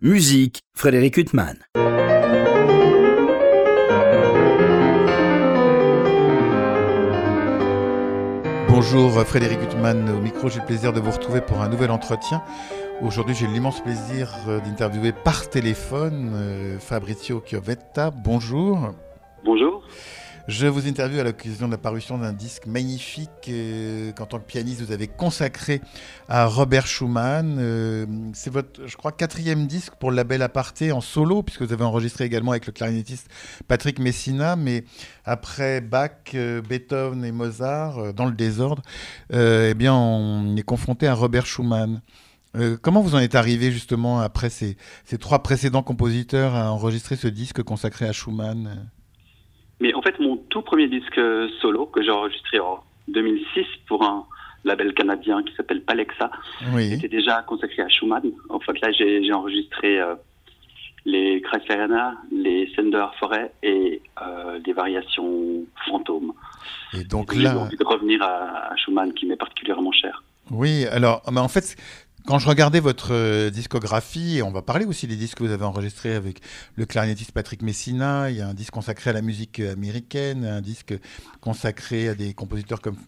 Musique, Frédéric Huttman. Bonjour Frédéric Huttman au micro, j'ai le plaisir de vous retrouver pour un nouvel entretien. Aujourd'hui j'ai l'immense plaisir euh, d'interviewer par téléphone euh, Fabrizio Chiovetta. Bonjour. Bonjour. Je vous interviewe à l'occasion de la parution d'un disque magnifique euh, qu'en tant que pianiste vous avez consacré à Robert Schumann. Euh, c'est votre, je crois, quatrième disque pour le label Aparté en solo, puisque vous avez enregistré également avec le clarinettiste Patrick Messina, mais après Bach, euh, Beethoven et Mozart, dans le désordre, eh bien, on est confronté à Robert Schumann. comment vous en êtes arrivé justement après ces, ces trois précédents compositeurs à enregistrer ce disque consacré à Schumann? Mais en fait, mon tout premier disque solo que j'ai enregistré en 2006 pour un label canadien qui s'appelle Palexa était déjà consacré à Schumann. En fait, là, j'ai enregistré euh, les Kreisleriana, les Sender Forêt et euh, des variations fantômes. Et donc là, j'ai envie de revenir à, à Schumann qui m'est particulièrement cher. Oui, alors, mais en fait, quand je regardais votre euh, discographie, on va parler aussi des disques que vous avez enregistrés avec le clarinettiste Patrick Messina, il y a un disque consacré à la musique américaine, un disque consacré à des compositeurs comme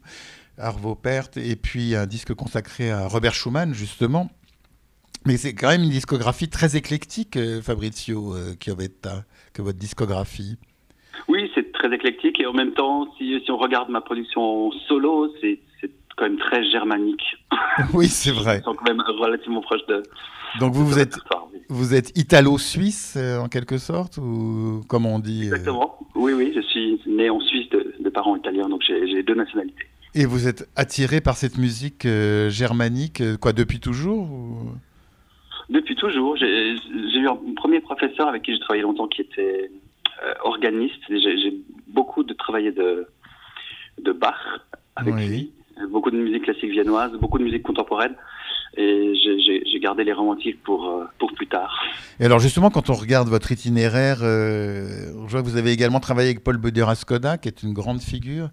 Arvo Pärt, et puis un disque consacré à Robert Schumann, justement. Mais c'est quand même une discographie très éclectique, euh, Fabrizio euh, Chiovetta, que votre discographie. Oui, c'est très éclectique, et en même temps, si, si on regarde ma production solo, c'est quand même très germanique. Oui, c'est vrai. Ils sont quand même relativement proches de. Donc vous, vous êtes, vous êtes italo-suisse euh, en quelque sorte ou comme on dit euh, Exactement. Oui, oui, je suis né en Suisse de, parents italiens, donc j'ai deux nationalités. Et vous êtes attiré par cette musique euh, germanique, quoi, depuis toujours Depuis toujours. J'ai eu un premier professeur avec qui j'ai travaillé longtemps qui était organiste. J'ai beaucoup de travaillé de, de Bach avec lui beaucoup de musique classique viennoise, beaucoup de musique contemporaine. Et j'ai gardé les romantiques pour, euh, pour plus tard. Et alors justement, quand on regarde votre itinéraire, euh, je vois que vous avez également travaillé avec Paul Böder-Skoda, qui est une grande figure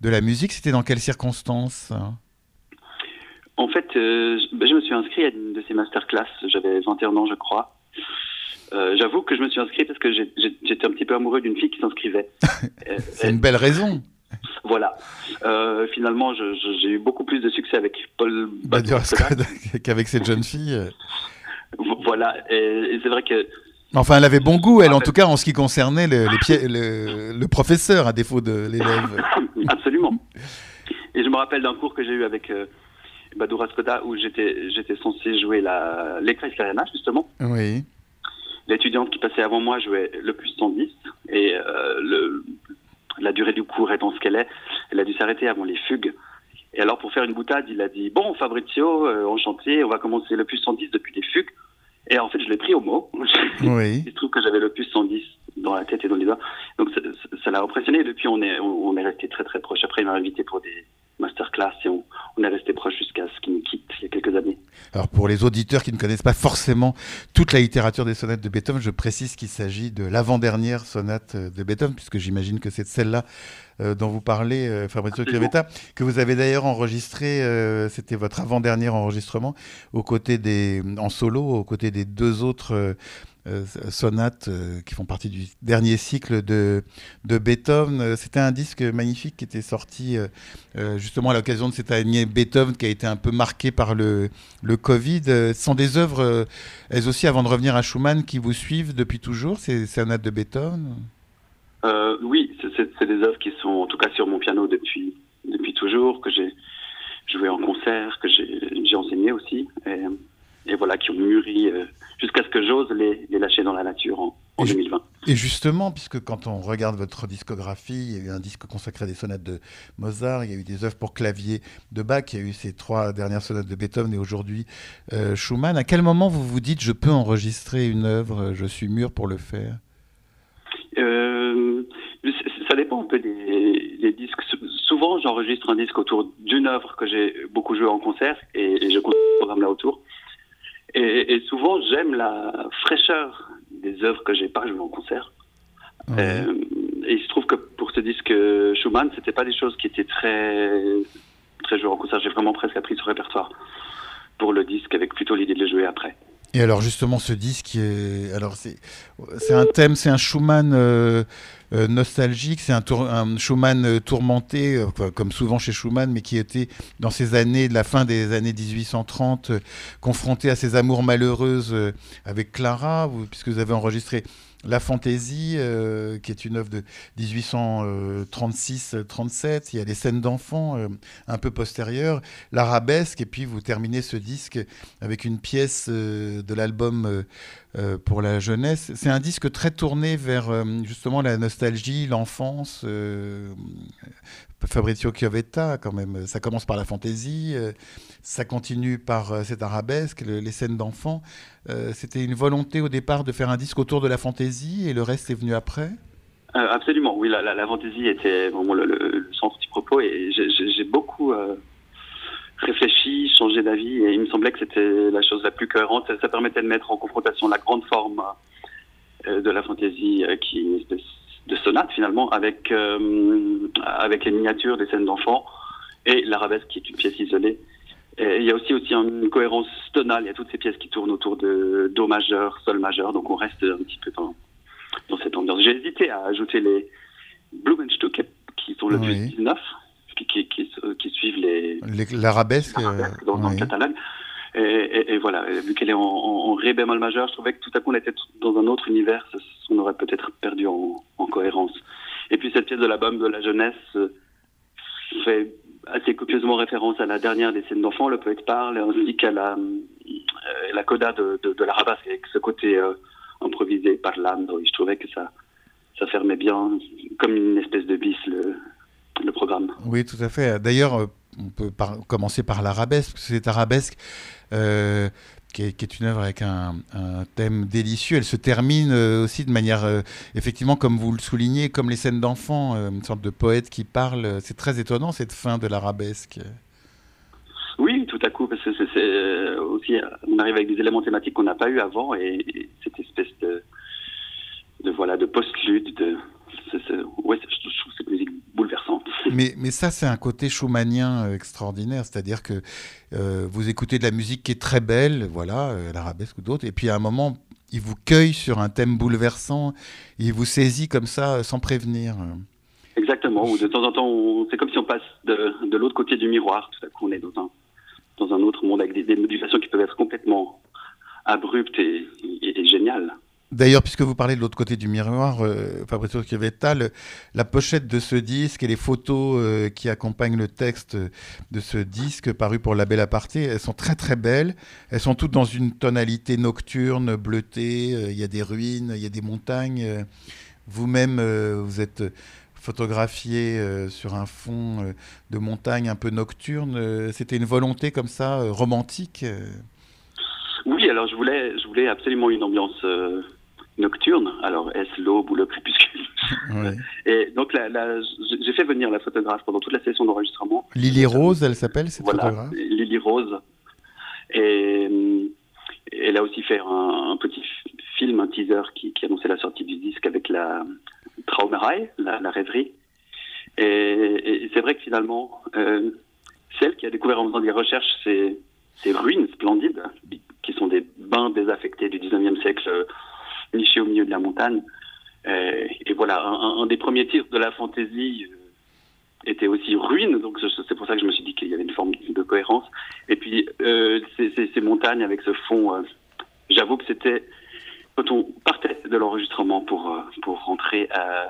de la musique. C'était dans quelles circonstances En fait, euh, je me suis inscrit à une de ces masterclass. J'avais 21 ans, je crois. J'avoue que je me suis inscrit parce que j'étais un petit peu amoureux d'une fille qui s'inscrivait. C'est une belle raison. Voilà. Euh, finalement, j'ai eu beaucoup plus de succès avec Paul qu'avec cette jeune fille. Voilà. Et, c'est vrai que. Enfin, elle avait bon goût, elle, en tout cas, en ce qui concernait le, le, professeur, à défaut de l'élève. Absolument. Et je me rappelle d'un cours que j'ai eu avec euh, Badou où j'étais, j'étais censé jouer la, l'éclair justement. Oui. L'étudiante qui passait avant moi jouait le plus 110 et euh, le, la durée du cours étant ce qu'elle est, elle a dû s'arrêter avant les fugues. Et alors, pour faire une boutade, il a dit Bon, Fabrizio, euh, en chantier, on va commencer le plus 110 depuis les fugues. Et en fait, je l'ai pris au mot. Oui. il se trouve que j'avais le plus 110 dans la tête et dans les doigts. Donc, ça l'a impressionné. Depuis, on est, on est resté très, très proche. Après, il m'a invité pour des, masterclass et on, est resté Alors pour les auditeurs qui ne connaissent pas forcément toute la littérature des sonates de Beethoven, je précise qu'il s'agit de l'avant-dernière sonate de Beethoven, puisque j'imagine que c'est celle-là euh, dont vous parlez, euh, Fabrizio Chiavetta, que vous avez d'ailleurs enregistré, euh, c'était votre avant-dernier enregistrement, aux côtés des, en solo, aux côtés des deux autres euh, sonates euh, qui font partie du dernier cycle de, de Beethoven. Euh, c'était un disque magnifique qui était sorti justement à l'occasion de cette année Beethoven qui a été un peu marqué par le, le Covid. Ce sont des œuvres, elles aussi, avant de revenir à Schumann, qui vous suivent depuis toujours, ces sonates de Beethoven? Oui, c'est des œuvres qui sont en tout cas sur mon piano depuis, depuis toujours, que j'ai joué en concert, que j'ai enseigné aussi. Et voilà, qui ont mûri euh, jusqu'à ce que j'ose les, les, lâcher dans la nature en, en 2020. Et justement, puisque quand on regarde votre discographie, il y a eu un disque consacré à des sonates de Mozart, il y a eu des œuvres pour clavier de Bach, il y a eu ces trois dernières sonates de Beethoven et aujourd'hui euh, Schumann. À quel moment vous vous dites je peux enregistrer une œuvre, je suis mûr pour le faire? Euh, Ça dépend un peu des, des disques. Souvent, j'enregistre un disque autour d'une œuvre que j'ai beaucoup joué en concert et, et je compte le programme là autour. Et, et souvent, j'aime la fraîcheur des œuvres que j'ai pas jouées en concert. Euh, et il se trouve que pour ce disque Schumann, c'était pas des choses qui étaient très très jouées en concert. J'ai vraiment presque appris ce répertoire pour le disque avec plutôt l'idée de le jouer après. Et alors justement ce disque, alors c'est un thème, c'est un Schumann euh, euh, nostalgique, c'est un, un, Schumann euh, tourmenté, comme souvent chez Schumann, mais qui était dans ces années, de la fin des années 1830, confronté à ses amours malheureuses avec Clara, puisque vous avez enregistré la fantaisie, euh, qui est une œuvre de 1836-37. Il y a les scènes d'enfants euh, un peu postérieures, l'arabesque, et puis vous terminez ce disque avec une pièce euh, de l'album pour la jeunesse. C'est un disque très tourné vers justement la nostalgie, l'enfance. Fabrizio Chiavetta, quand même. Ça commence par la fantaisie, ça continue par cette arabesque, les scènes d'enfants. Euh, c'était une volonté au départ de faire un disque autour de la fantaisie et le reste est venu après? Euh, Absolument, oui, la, fantaisie était vraiment le, centre du propos et j'ai beaucoup euh, réfléchi, changé d'avis et il me semblait que c'était la chose la plus cohérente. Ça, permettait de mettre en confrontation la grande forme de la fantaisie qui est espèce de sonate finalement avec, avec les miniatures des scènes d'enfants et l'arabesque qui est une pièce isolée il y a aussi, aussi une cohérence tonale. Il y a toutes ces pièces qui tournent autour de Do majeur, Sol majeur. Donc on reste un petit peu dans, dans cette ambiance. J'ai hésité à ajouter les Blumenstück qui sont le plus 19, qui, qui, qui, suivent les. L'arabesque dans, dans le catalogue. Et, et, voilà, vu qu'elle est en, en, ré bémol majeur, je trouvais que tout à coup on était dans un autre univers, on aurait peut-être perdu en, en, cohérence. Et puis cette pièce de l'album de la jeunesse euh, fait assez copieusement référence à la dernière des scènes d'enfants, le poète parle, ainsi qu'à la, euh, la coda de, de, de avec ce côté euh, improvisé par l'âme. Je trouvais que ça, ça fermait bien, comme une espèce de bis, le, le programme. Oui, tout à fait. D'ailleurs, euh, on peut commencer par l'arabesque, c'est arabesque. Qui est, une œuvre avec un, thème délicieux. Elle se termine euh, aussi de manière, euh, effectivement, comme vous le soulignez, comme les scènes d'enfants, euh, une sorte de poète qui parle. C'est très étonnant cette fin de l'arabesque. Oui, tout à coup, parce que aussi, on arrive avec des éléments thématiques qu'on n'a pas eu avant et, cette espèce de, de voilà, de post-lude, de, ouais, je trouve cette musique bouleversante. Mais, mais ça, c'est un côté schumannien euh, extraordinaire, c'est-à-dire que euh, vous écoutez de la musique qui est très belle, voilà, euh, l'arabesque ou d'autres, et puis à un moment, il vous cueille sur un thème bouleversant, il vous saisit comme ça sans prévenir. Exactement, ou de temps en temps, c'est comme si on passe de, de l'autre côté du miroir, tout à coup on est dans un, dans un autre monde avec des, des modulations qui peuvent être complètement abruptes et, et, et géniales. D'ailleurs, puisque vous parlez de l'autre côté du miroir, euh, Fabrizio la pochette de ce disque et les photos euh, qui accompagnent le texte de ce disque paru pour La Belle Aparté, elles sont très très belles. Elles sont toutes dans une tonalité nocturne, bleutée. Euh, il y a des ruines, il y a des montagnes. Vous-même, vous êtes photographié sur un fond de montagne un peu nocturne. C'était une volonté comme ça, romantique Oui, alors je voulais, je voulais absolument une ambiance nocturne. Alors, est-ce l'aube ou le crépuscule? Et donc, j'ai fait venir la photographe pendant toute la session d'enregistrement. Lily Rose, elle s'appelle, cette voilà, photographe? Lily Rose. Et elle a aussi fait un, petit film, un teaser qui, annonçait la sortie du disque avec la Traumerei, la, la rêverie. Et, c'est vrai que finalement, euh, celle qui a découvert en faisant des recherches ces, ces ruines splendides, qui sont des bains désaffectés du 19e siècle niché au milieu de la montagne. Euh, et voilà, un, des premiers titres de la fantaisie euh, était aussi ruine, donc c'est pour ça que je me suis dit qu'il y avait une forme de cohérence. Et puis euh, ces, montagnes avec ce fond, j'avoue que c'était quand on partait de l'enregistrement pour pour rentrer à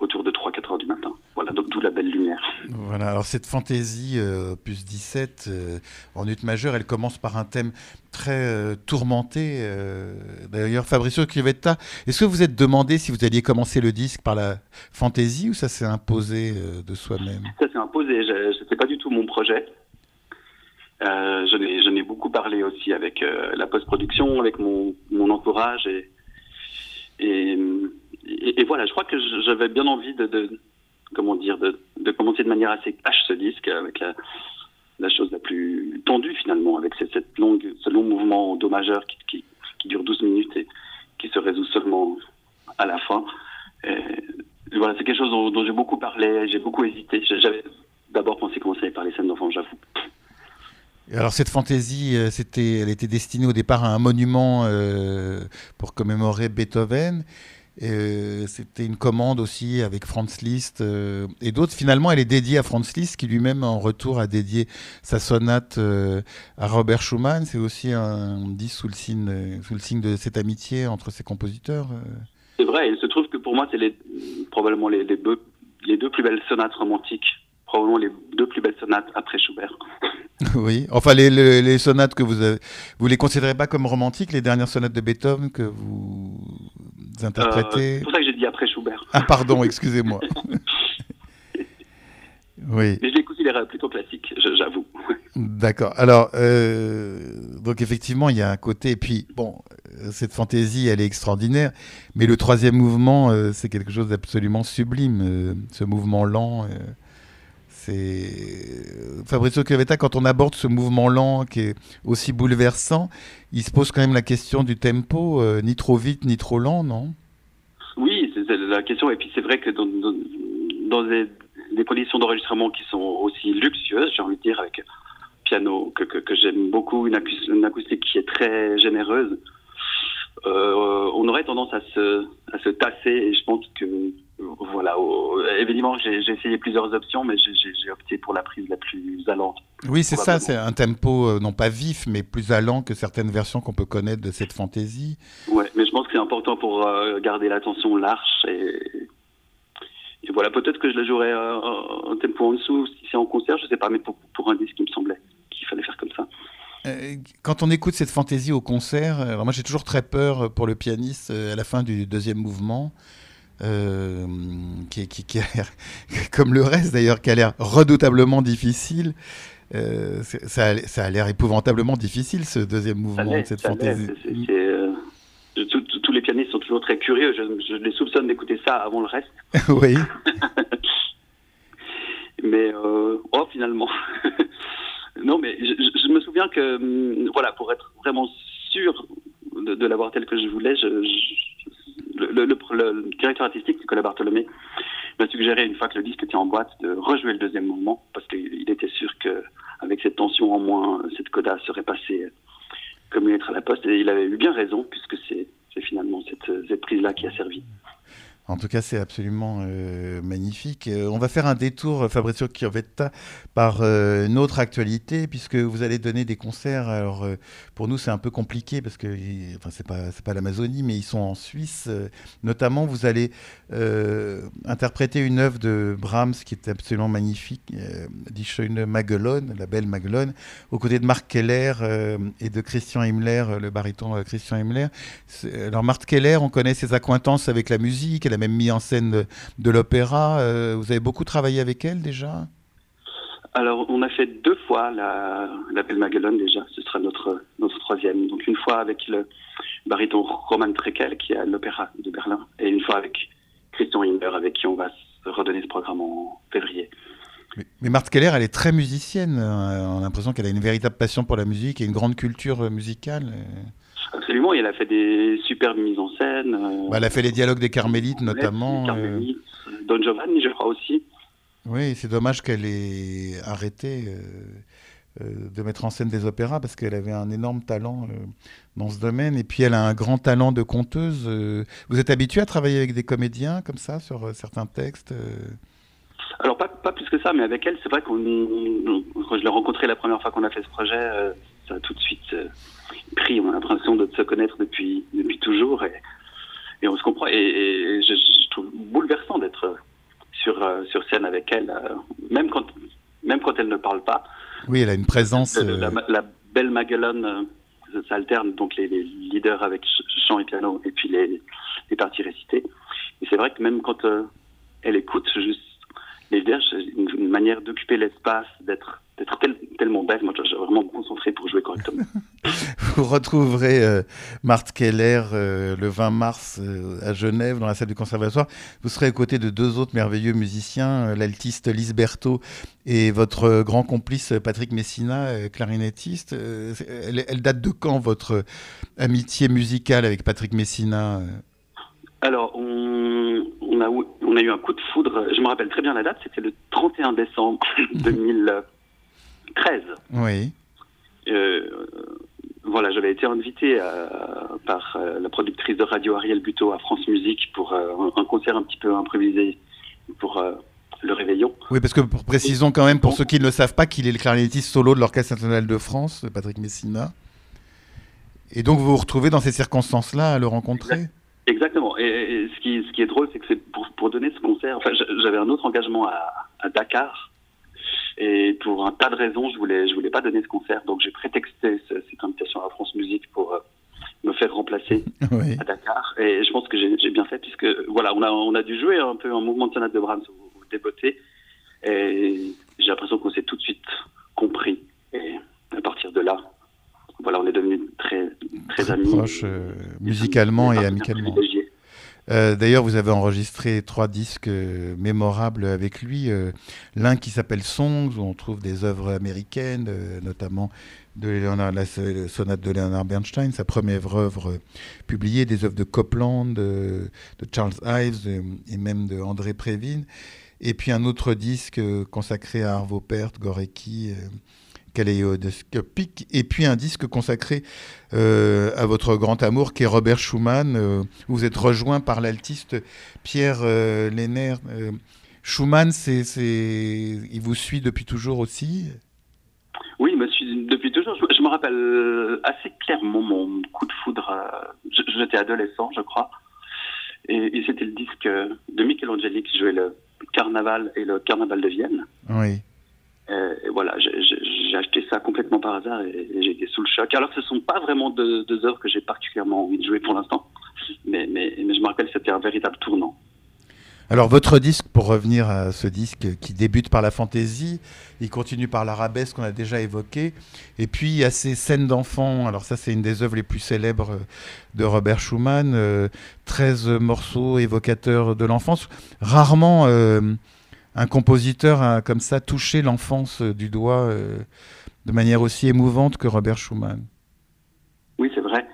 autour de 3-4 heures du matin. Voilà, donc d'où la belle lumière. Voilà, alors cette fantaisie euh, plus 17 euh, en ut majeur, elle commence par un thème très euh, tourmenté. D'ailleurs, Fabricio Crivetta, est-ce que vous êtes demandé si vous alliez commencer le disque par la fantaisie ou ça s'est imposé de soi-même? Ça s'est imposé, ce n'était pas du tout mon projet. je n'ai beaucoup parlé aussi avec la post-production, avec mon, mon entourage et, et et, voilà, je crois que j'avais bien envie de, comment dire, de, commencer de manière assez cash ce disque avec la, chose la plus tendue finalement, avec cette, longue, ce long mouvement do majeur qui, dure 12 minutes et qui se résout seulement à la fin. Voilà, c'est quelque chose dont, j'ai beaucoup parlé, j'ai beaucoup hésité. J'avais d'abord pensé commencer par les scènes d'enfants, j'avoue. Alors cette fantaisie, euh, elle était destinée au départ à un monument euh, pour commémorer Beethoven. Euh, c'était une commande aussi avec Franz Liszt euh, et d'autres. Finalement, elle est dédiée à Franz Liszt, qui lui-même en retour a dédié sa sonate euh, à Robert Schumann. C'est aussi un sous le signe, sous le signe de cette amitié entre ces compositeurs. euh. C'est vrai, il se trouve que pour moi, c'est les, probablement les, les deux, les deux plus belles sonates romantiques. Probablement les deux plus belles sonates après Schubert. oui. Enfin, les, les- les sonates que vous avez, vous les considérez pas comme romantiques, les dernières sonates de Beethoven que vous Euh, interprétez c'est pour ça que j'ai dit après Schubert. Ah, pardon, excusez-moi. oui. Mais je les considère plutôt classiques, j'avoue. D'accord. Alors, euh, donc effectivement, il y a un côté. Et puis, bon, euh, cette fantaisie, elle est extraordinaire. Mais le troisième mouvement, euh, c'est quelque chose d'absolument sublime. euh, ce mouvement lent. C'est Fabrizio Chiavetta, quand on aborde ce mouvement lent qui est aussi bouleversant, il se pose quand même la question du tempo, euh, ni trop vite ni trop lent, non? Oui, c'est la question. Et puis c'est vrai que dans, des, conditions d'enregistrement qui sont aussi luxueuses, j'ai envie de dire, avec piano que, j'aime beaucoup, une, acous- une acoustique qui est très généreuse, euh, on aurait tendance à se, à se tasser. Et je pense que, voilà, évidemment, j'ai essayé plusieurs options, mais j'ai- opté pour la prise la plus allante. Oui, c'est ça, c'est un tempo euh, non pas vif, mais plus allant que certaines versions qu'on peut connaître de cette fantaisie. Ouais, mais je pense que c'est important pour euh, garder l'attention large et, et voilà, peut-être que je la jouerai euh, un tempo en dessous si c'est en concert, je sais pas, mais pour, pour un disque, il me semblait qu'il fallait faire comme ça. Euh, Quand on écoute cette fantaisie au concert, alors moi j'ai toujours très peur pour le pianiste à la fin du deuxième mouvement, euh, qui, qui- qui a l'air, comme le reste d'ailleurs, qui a l'air redoutablement difficile. Euh, ça, a- ça a l'air épouvantablement difficile ce deuxième mouvement de cette fantaisie. euh, tous- les pianistes sont toujours très curieux, je, je les soupçonne d'écouter ça avant le reste, oui, mais euh, oh finalement. non, mais je, me souviens que, hum, voilà, pour être vraiment sûr de, de l'avoir tel que je voulais, je, je- le, directeur artistique, Nicolas Bartholomé, m'a suggéré, une fois que le disque était en boîte, de rejouer le deuxième mouvement, parce qu'il était sûr que avec cette tension en moins, cette coda serait passée comme une lettre à la poste, et il avait eu bien raison, puisque c'est finalement cette, cette prise-là qui a servi. En tout cas, c'est absolument euh, magnifique. Euh, on va faire un détour, euh, Fabrizio Chiavetta, par euh, une autre actualité, puisque vous allez donner des concerts. Alors, pour nous, c'est un peu compliqué, parce que, enfin, c'est pas, l'Amazonie, mais ils sont en Suisse. Notamment, vous allez interpréter une œuvre de Brahms qui est absolument magnifique, Die Schöne Magellan, la belle Magellan, aux côtés de Marc Keller et de Christian Himmler, le baryton Christian Himmler. Alors, Marc Keller, on connaît ses accointances avec la musique, elle a même mis en scène de, de l'opéra. Euh, vous avez beaucoup travaillé avec elle déjà? Alors, on a fait deux fois la, la Belle Magellan déjà. Ce sera notre, notre troisième. Donc, une fois avec le baryton Roman Treckel, qui est à l'Opéra de Berlin, et une fois avec Christian Himmler, avec qui on va redonner ce programme en février. Mais, Marthe Keller, elle est très musicienne. euh, On a l'impression qu'elle a une véritable passion pour la musique et une grande culture euh, musicale. Absolument, et elle a fait des superbes mises en scène. euh, bah, elle a fait les dialogues des Carmélites, notamment. Euh, Carmélites, Don Giovanni, je crois aussi. Oui, c'est dommage qu'elle ait arrêté euh, de mettre en scène des opéras parce qu'elle avait un énorme talent dans ce domaine. Et puis elle a un grand talent de conteuse. Vous êtes habitué à travailler avec des comédiens comme ça sur certains textes Alors, pas, pas plus que ça, mais avec elle, c'est vrai qu'on. Quand je l'ai rencontrée la première fois qu'on a fait ce projet, ça a tout de suite euh, pris. On a l'impression de se connaître depuis, depuis toujours et, et on se comprend. Et, et je, je trouve bouleversant d'être sur, euh, sur scène avec elle, euh, même, quand, même quand elle ne parle pas. Oui, elle a une présence. Euh, la, la belle Magellan, euh, ça alterne donc les, les leaders avec ch- chant et piano et puis les, les parties récitées. Et c'est vrai que même quand euh, elle écoute juste les c'est une, une manière d'occuper l'espace, d'être d'être tel- tellement belle. Moi, dois vraiment me concentrer pour jouer correctement. Vous retrouverez euh, Marthe Keller euh, le 20 mars euh, à Genève, dans la salle du conservatoire. Vous serez aux côtés de deux autres merveilleux musiciens, euh, l'altiste Lise Berthaud et votre euh, grand complice Patrick Messina, euh, clarinettiste. Euh, elle, elle date de quand votre amitié musicale avec Patrick Messina Alors, on, on, a, eu- on a eu un coup de foudre. Je me rappelle très bien la date. C'était le 31 décembre 2013. Oui. euh, voilà, j'avais été invité euh, par euh, la productrice de radio Ariel Buteau à France Musique pour un, concert un petit peu improvisé pour le réveillon. Oui, parce que pour- précisons quand même, pour ceux qui ne le savent pas, qu'il est le clarinettiste solo de l'Orchestre national de France, Patrick Messina. Et donc vous vous retrouvez dans ces circonstances-là à le rencontrer? Exactement. Et, et ce, qui, ce qui est drôle, c'est que c'est pour, pour donner ce concert. Enfin, j'avais un autre engagement à, à Dakar. Et pour un tas de raisons, je voulais, je voulais pas donner ce concert. Donc j'ai prétexté ce- cette invitation à France Musique pour euh, me faire remplacer Oui. à Dakar. Et je pense que j'ai bien fait puisque voilà, on a, on a dû jouer un peu un mouvement de sonate de Brahms au, au. Et j'ai l'impression qu'on s'est tout de suite compris. Et à partir de là, voilà, on est devenus très, très, Très amis. proches, euh, musicalement et amicalement. privilégiés. Euh, D'ailleurs, vous avez enregistré trois disques euh, mémorables avec lui. euh, L'un qui s'appelle Songs, où on trouve des œuvres américaines, notamment de Leonard, la so- sonate de Leonard Bernstein, sa première œuvre publiée, des œuvres de Copland, de Charles Ives et même de André Prévin. Et puis un autre disque consacré à Arvo Pärt, Gorecki, Kaléidoscopique. Et puis un disque consacré euh, à votre grand amour qui est Robert Schumann. euh, vous êtes rejoint par l'altiste Pierre euh. Euh, Schumann, c'est, il vous suit depuis toujours aussi? Oui, me suis depuis toujours. Je, je me rappelle assez clairement mon coup de foudre. je- J'étais adolescent, je crois. Et, et c'était le disque de Michelangelo qui jouait le Carnaval et le Carnaval de Vienne. Oui. Et voilà, j'ai j'ai acheté ça complètement par hasard et, et été sous le choc. Alors ce sont pas vraiment deux, œuvres que j'ai particulièrement envie de jouer pour l'instant. Mais, mais, je me rappelle que c'était un véritable tournant. Alors votre disque, pour revenir à ce disque qui débute par la fantaisie, il continue par l'arabesque qu'on a déjà évoqué, et puis il y a ces scènes d'enfants, alors ça c'est une des œuvres les plus célèbres de Robert Schumann, euh, 13 morceaux évocateurs de l'enfance. Rarement euh, un compositeur a comme ça touché l'enfance du doigt euh, de manière aussi émouvante que Robert Schumann. Oui, c'est vrai.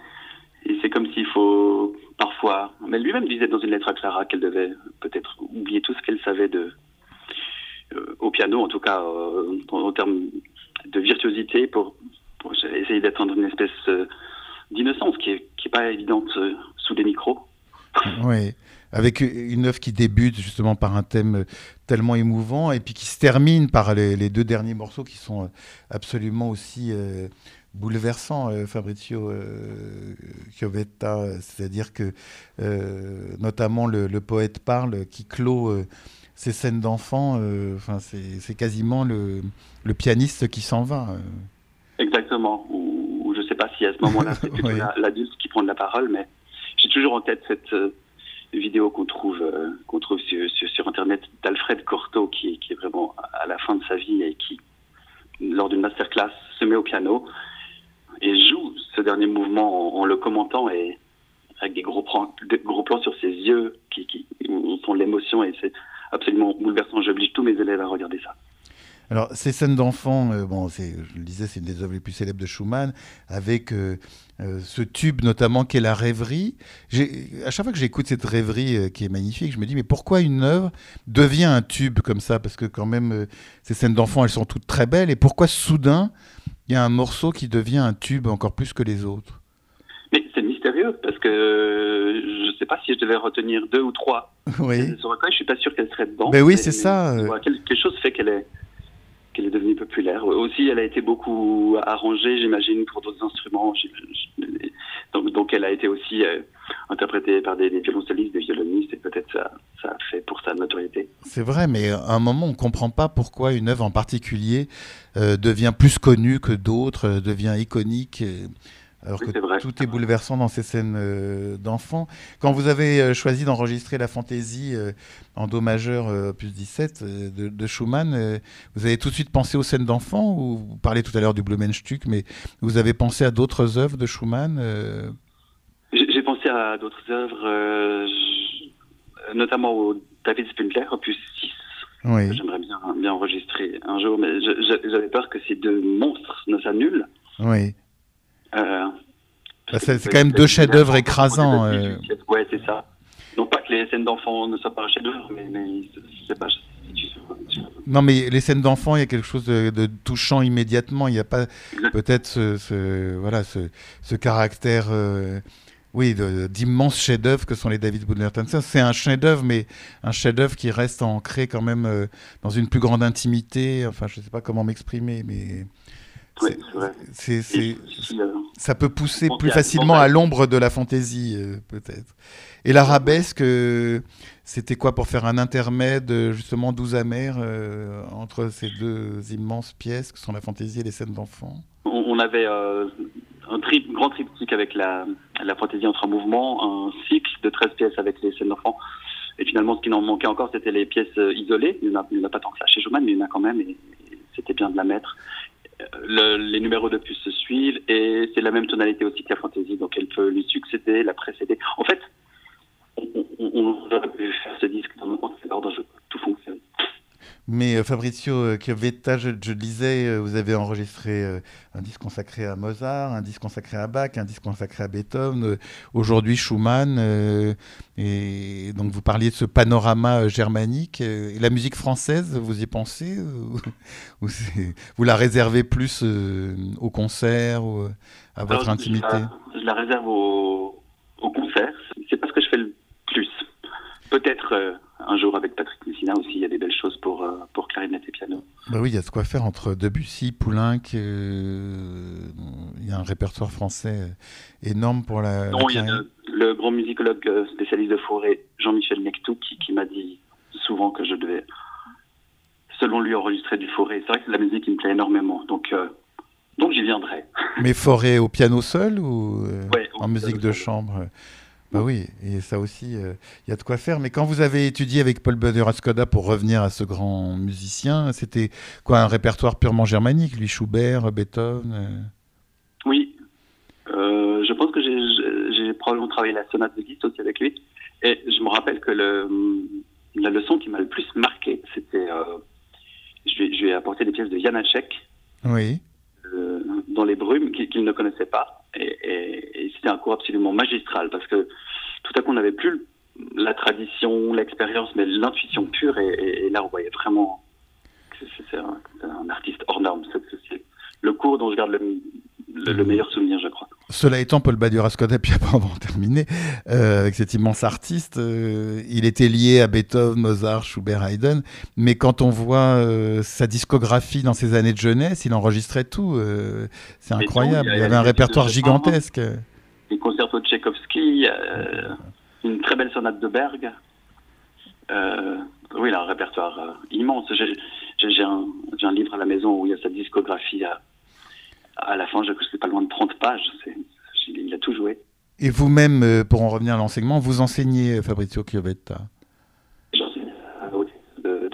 Et c'est comme s'il faut parfois. Mais lui-même disait dans une lettre à Clara qu'elle devait peut-être oublier tout ce qu'elle savait de euh, au piano, en tout cas euh, en, en termes de virtuosité, pour, pour essayer d'atteindre une espèce euh, d'innocence qui est qui est pas évidente euh, sous des micros. Oui, avec une œuvre qui débute justement par un thème tellement émouvant et puis qui se termine par les, les deux derniers morceaux qui sont euh, absolument aussi euh, bouleversants, euh, Fabrizio euh, Chiovetta, euh, c'est-à-dire que euh, notamment le, le poète parle qui clôt euh, ces scènes d'enfants, euh, enfin c'est quasiment le, le pianiste qui s'en va. euh. Exactement. Ou, ou je sais pas si à ce moment-là c'est plutôt Oui. la- l'adulte qui prend de la parole, mais j'ai toujours en tête cette euh, vidéo qu'on trouve euh, qu'on trouve sur, sur, sur internet d'Alfred Cortot qui, qui est vraiment à la fin de sa vie et qui lors d'une masterclass se met au piano et joue ce dernier mouvement en, en le commentant et avec des gros plans, des gros plans sur ses yeux qui, qui où on l'émotion et c'est absolument bouleversant. J'oblige tous mes élèves à regarder ça. Alors, ces scènes d'enfants, euh, bon, c'est, je le disais, c'est une des œuvres les plus célèbres de Schumann, avec euh, euh, ce tube notamment qui est la rêverie. À chaque fois que j'écoute cette rêverie qui est magnifique, je me dis, mais pourquoi une œuvre devient un tube comme ça? Parce que quand même, ces scènes d'enfants, elles sont toutes très belles. Et pourquoi soudain, il y a un morceau qui devient un tube encore plus que les autres? Mais c'est mystérieux parce que je ne sais pas si je devais retenir deux ou trois. Oui. Recueil, je suis pas sûr qu'elle serait dedans. Ben oui, Mais- c'est mais ça, quelque chose fait qu'elle est qu'elle est devenue populaire. Aussi, elle a été beaucoup arrangée, j'imagine, pour d'autres instruments. Donc, elle a été aussi euh, interprétée par des, des violoncellistes, des violonistes, et peut-être ça, ça a fait pour sa notoriété. C'est vrai, mais à un moment, on ne comprend pas pourquoi une œuvre en particulier euh, devient plus connue que d'autres, euh, devient iconique. Alors Oui, que tout est bouleversant dans ces scènes euh, d'enfants. Quand vous avez euh, choisi d'enregistrer la fantaisie euh, en Do majeur opus 17 euh, de, de Schumann, vous avez tout de suite pensé aux scènes d'enfants ou vous parlez tout à l'heure du Blumenstück, mais vous avez pensé à d'autres œuvres de Schumann J'ai pensé à d'autres œuvres, euh, notamment au David Spindler, opus 6. Oui. que J'aimerais bien, bien enregistrer un jour, mais j'avais peur que ces deux monstres ne s'annulent. Oui. Euh, Bah, c'est quand même deux chefs-d'œuvre écrasants. euh. Ouais, c'est ça. Non pas que les scènes d'enfants ne soient pas un chef-d'œuvre, mais, mais c'est pas. Non, mais les scènes d'enfants, il y a quelque chose de, de touchant immédiatement. Il n'y a pas peut-être ce, ce, voilà, ce, ce caractère. euh, oui, d'immenses chefs-d'œuvre que sont les David Boudler Tanzer. C'est un chef-d'œuvre, mais un chef-d'œuvre qui reste ancré quand même euh, dans une plus grande intimité. Enfin, je ne sais pas comment m'exprimer, mais C'est- vrai. euh, ça peut pousser plus facilement à l'ombre de la fantaisie, euh, peut-être. Et l'arabesque, euh, c'était quoi pour faire un intermède, justement, doux amer euh, entre ces deux immenses pièces que sont la fantaisie et les scènes d'enfants? On, on avait un tri- grand triptyque avec la, la fantaisie entre un mouvement, un cycle de 13 pièces avec les scènes d'enfants. Et finalement, ce qui n'en manquait encore, c'était les pièces isolées. Il n'y en, a- en pas tant que ça chez Schumann, mais il y en a quand même, et, et c'était bien de la mettre. Le- les numéros de puce se suivent, et c'est la même tonalité aussi que la fantaisie, donc elle peut lui succéder, la précéder. En fait, on, on, on aurait pu faire ce disque dans n'importe quel ordre, je- tout fonctionne. Mais euh, Fabrizio euh, Chiavetta, je, je disais, euh, vous avez enregistré un disque consacré à Mozart, un disque consacré à Bach, un disque consacré à Beethoven, aujourd'hui Schumann, et donc vous parliez de ce panorama germanique. et la musique française, vous y pensez ou, Vous la réservez plus au concert ou à votre Alors, intimité je la, je la réserve au, au concert. C'est pas ce que je fais le plus. Peut-être un jour avec Patrick Messina aussi, il y a des belles choses pour, euh, pour clarinette et piano. Bah oui, il y a de quoi faire entre Debussy, Poulenc. euh, Il y a un répertoire français euh, énorme pour la. la Non, il y a le, grand musicologue euh, spécialiste de forêt, Jean-Michel Nectou, qui, qui m'a dit souvent que je devais, selon lui, enregistrer du forêt. C'est vrai que c'est de la musique qui me plaît énormément. Donc, euh, donc j'y viendrai. Mais Forêt au piano seul ou Ouais, en musique de chambre Bah oui, et ça aussi, euh, il y a de quoi faire. Mais quand vous avez étudié avec Paul Bader-Skoda pour revenir à ce grand musicien, c'était quoi un répertoire purement germanique, lui Schubert, Beethoven euh? Oui, Euh, je pense que j'ai- probablement travaillé la sonate de Liszt aussi avec lui. Et je me rappelle que le, la leçon qui m'a le plus marqué, c'était. euh, je, lui, je lui ai apporté des pièces de Janacek Oui. Euh, dans les brumes qu'il ne connaissait pas. Et, et- et c'était un cours absolument magistral parce que tout à coup, on n'avait plus la tradition, l'expérience, mais l'intuition pure. Et, et- là, on voyait vraiment que c'est- un, un artiste hors norme. C'est c'est le cours dont je garde le, le- le meilleur souvenir, je crois. Cela étant, Paul Badur-Skoda, puis après on va en terminer, euh, avec cet immense artiste, euh, il était lié à Beethoven, Mozart, Schubert, Haydn, mais quand on voit euh, sa discographie dans ses années de jeunesse, il enregistrait tout. c'est incroyable. il y avait un répertoire gigantesque. les concertos de Tchaïkovski, une très belle sonate de Berg. Oui, il a un répertoire immense. J'ai un, un livre à la maison où il y a sa discographie à, à la fin. Je sais pas loin de 30 pages. Il a tout joué. Et vous-même, euh, pour en revenir à l'enseignement, vous enseignez euh, Fabrizio Chiovetta. J'en sais à de.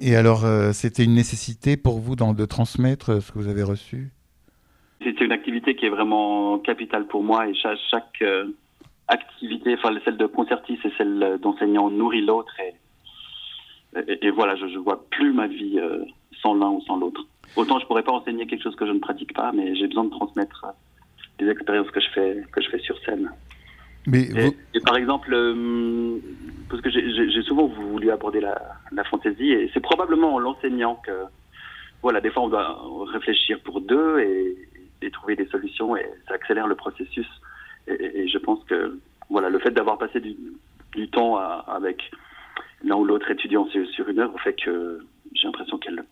Et alors, euh, c'était une nécessité pour vous de transmettre ce que vous avez reçu? C'est une activité qui est vraiment capitale pour moi et chaque, chaque activité, enfin celle de concertiste et celle d'enseignant nourrit l'autre et, et, et voilà, je, je vois plus ma vie sans l'un ou sans l'autre. Autant je pourrais pas enseigner quelque chose que je ne pratique pas, mais j'ai besoin de transmettre euh, des expériences que je fais que je fais sur scène. Mais Et, vous- et par exemple, euh, parce que j'ai- souvent voulu aborder la, la fantaisie, et c'est probablement en l'enseignant que, voilà, des fois on doit réfléchir pour deux et, et trouver des solutions, et ça accélère le processus. Et, et- et je pense que, voilà, le fait d'avoir passé du, du temps à- avec l'un ou l'autre étudiant sur, sur une œuvre fait que j'ai l'impression qu'elle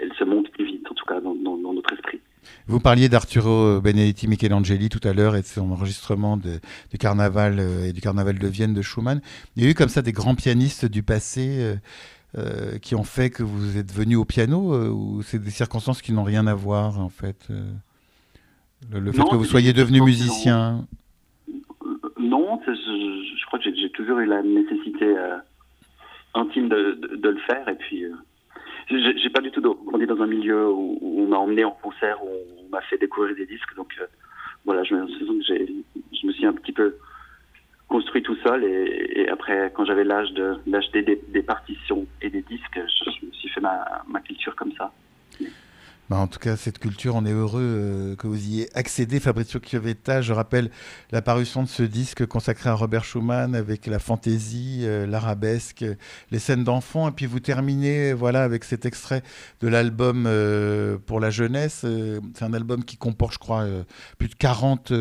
elle se monte plus vite, en tout cas dans, dans- dans notre esprit. Vous parliez d'Arturo Benedetti Michelangeli tout à l'heure et de son enregistrement de, du carnaval euh, et du carnaval de Vienne de Schumann. Il y a eu comme ça des grands pianistes du passé euh, euh, qui ont fait que vous êtes venu au piano euh, ou c'est des circonstances qui n'ont rien à voir en fait euh, Le, le fait que vous soyez devenu musicien. Non, je, je crois que j'ai- toujours eu la nécessité intime de, de- de le faire. Et puis, j'ai pas du tout grandi dans un milieu où, on m'a emmené en concert, où on m'a fait découvrir des disques. Donc, euh, voilà, je, me- je me suis un petit peu construit tout seul. Et, après, quand j'avais l'âge de- d'acheter des, des partitions et des disques, je, je me suis fait ma, ma culture comme ça. Bah, en tout cas, cette culture, on est heureux euh, que vous y ayez accédé. Fabrizio Chiovetta, je rappelle la parution de ce disque consacré à Robert Schumann avec la fantaisie, euh, l'arabesque, les scènes d'enfants. Et puis vous terminez voilà, avec cet extrait de l'album euh, pour la jeunesse. C'est un album qui comporte, je crois, plus de 40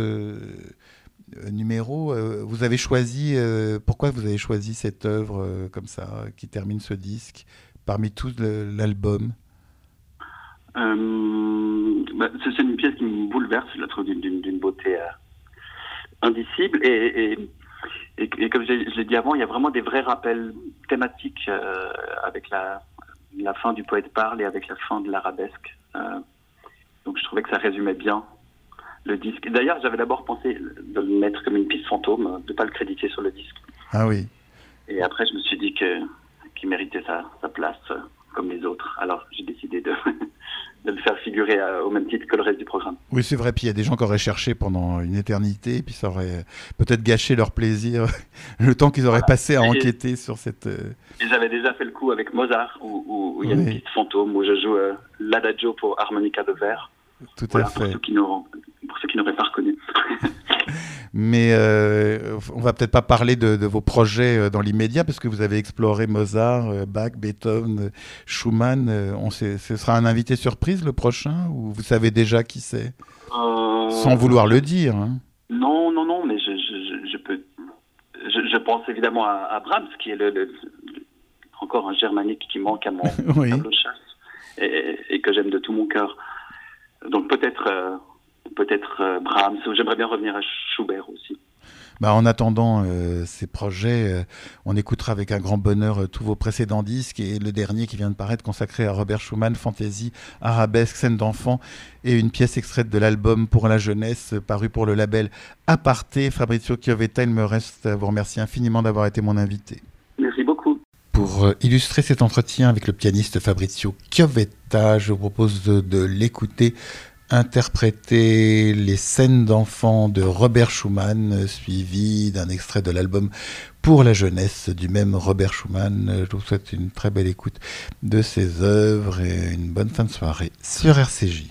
numéros. vous avez choisi, pourquoi vous avez choisi cette œuvre comme ça, qui termine ce disque, parmi tous l'album? Bah, c'est une pièce qui me bouleverse, je la trouve d'une beauté euh, indicible. Et, et, et, comme je, l'ai dit avant, il y a vraiment des vrais rappels thématiques euh, avec la, la, fin du poète parle et avec la fin de l'arabesque. Euh, donc je trouvais que ça résumait bien le disque. D'ailleurs, j'avais d'abord pensé de le mettre comme une piste fantôme, de ne pas le créditer sur le disque. Ah oui. Et après, je me suis dit que qu'il méritait sa, sa place comme les autres. Alors j'ai décidé de, de le faire figurer au même titre que le reste du programme. Oui, c'est vrai. Puis il y a des gens qui auraient cherché pendant une éternité, puis ça aurait peut-être gâché leur plaisir, le temps qu'ils auraient passé à enquêter sur cette. Euh, et j'avais déjà fait le coup avec Mozart, où, il y a une petite fantôme, où je joue euh, l'adagio pour harmonica de verre. Tout à fait. Pour ceux qui n'auraient pas reconnu. Mais euh, on va peut-être pas parler de, vos projets euh, dans l'immédiat parce que vous avez exploré Mozart, euh, Bach, Beethoven, Schumann. On ce sera un invité surprise le prochain ou vous savez déjà qui c'est? Sans vouloir le dire. Hein. Non, non, non, mais je, peux. Je, pense évidemment à, Brahms, qui est le, encore un germanique qui manque à mon oui. chasse et, et, que j'aime de tout mon cœur. Donc peut-être peut-être euh, Brahms. J'aimerais bien revenir à Schubert aussi. Bah, en attendant euh, ces projets, euh, on écoutera avec un grand bonheur tous vos précédents disques et le dernier qui vient de paraître consacré à Robert Schumann, Fantaisie, Arabesque, scène d'enfant et une pièce extraite de l'album pour la jeunesse paru pour le label Aparté. Fabrizio Chiovetta, il me reste à vous remercier infiniment d'avoir été mon invité. Merci beaucoup. Pour illustrer cet entretien avec le pianiste Fabrizio Chiovetta, je vous propose de l'écouter interpréter les scènes d'enfants de Robert Schumann, suivi d'un extrait de l'album Pour la jeunesse du même Robert Schumann. Je vous souhaite une très belle écoute de ses œuvres et une bonne fin de soirée sur RCJ.